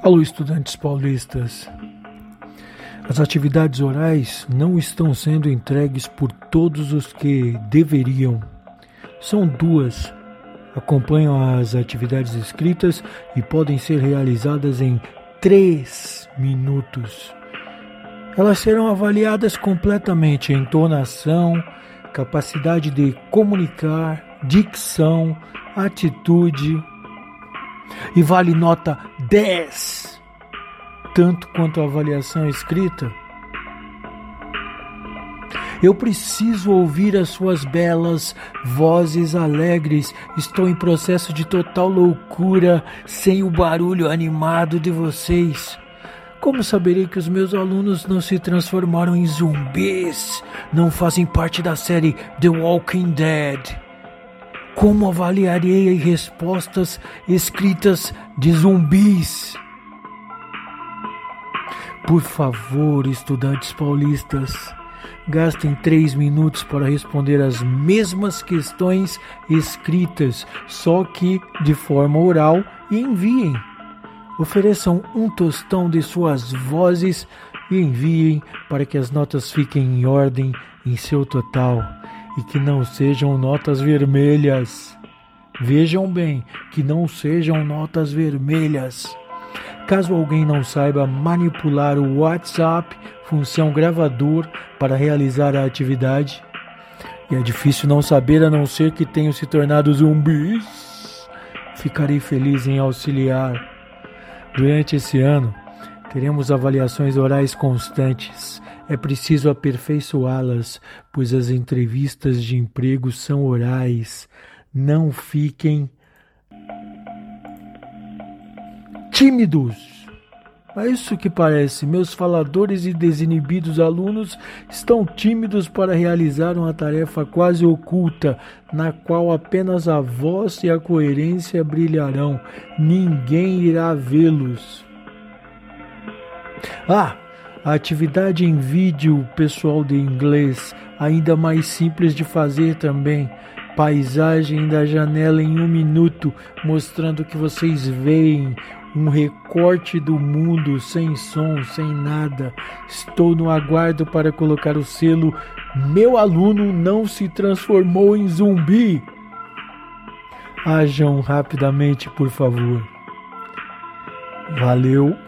Alô, estudantes paulistas. As atividades orais não estão sendo entregues por todos os que deveriam. São duas. Acompanham as atividades escritas e podem ser realizadas em três minutos. Elas serão avaliadas completamente: entonação, capacidade de comunicar, dicção, atitude, e vale nota 10, tanto quanto a avaliação escrita. Eu preciso ouvir as suas belas vozes alegres. Estou em processo de total loucura sem o barulho animado de vocês. Como saberei que os meus alunos não se transformaram em zumbis? Não fazem parte da série The Walking Dead? Como avaliarei respostas escritas de zumbis? Por favor, estudantes paulistas, gastem três minutos para responder as mesmas questões escritas, só que de forma oral, e enviem. Ofereçam um tostão de suas vozes e enviem para que as notas fiquem em ordem em seu total e que não sejam notas vermelhas. Vejam bem, que não sejam notas vermelhas. Caso alguém não saiba manipular o WhatsApp, função gravador, para realizar a atividade, e é difícil não saber a não ser que tenham se tornado zumbis, ficarei feliz em auxiliar. Durante esse ano, teremos avaliações orais constantes é preciso aperfeiçoá-las, pois as entrevistas de emprego são orais. Não fiquem tímidos. É isso que parece. Meus faladores e desinibidos alunos estão tímidos para realizar uma tarefa quase oculta, na qual apenas a voz e a coerência brilharão. Ninguém irá vê-los. Ah! A atividade em vídeo pessoal de inglês, ainda mais simples de fazer também. Paisagem da janela em um minuto, mostrando que vocês veem um recorte do mundo sem som, sem nada. Estou no aguardo para colocar o selo Meu aluno não se transformou em zumbi. Ajam rapidamente, por favor. Valeu.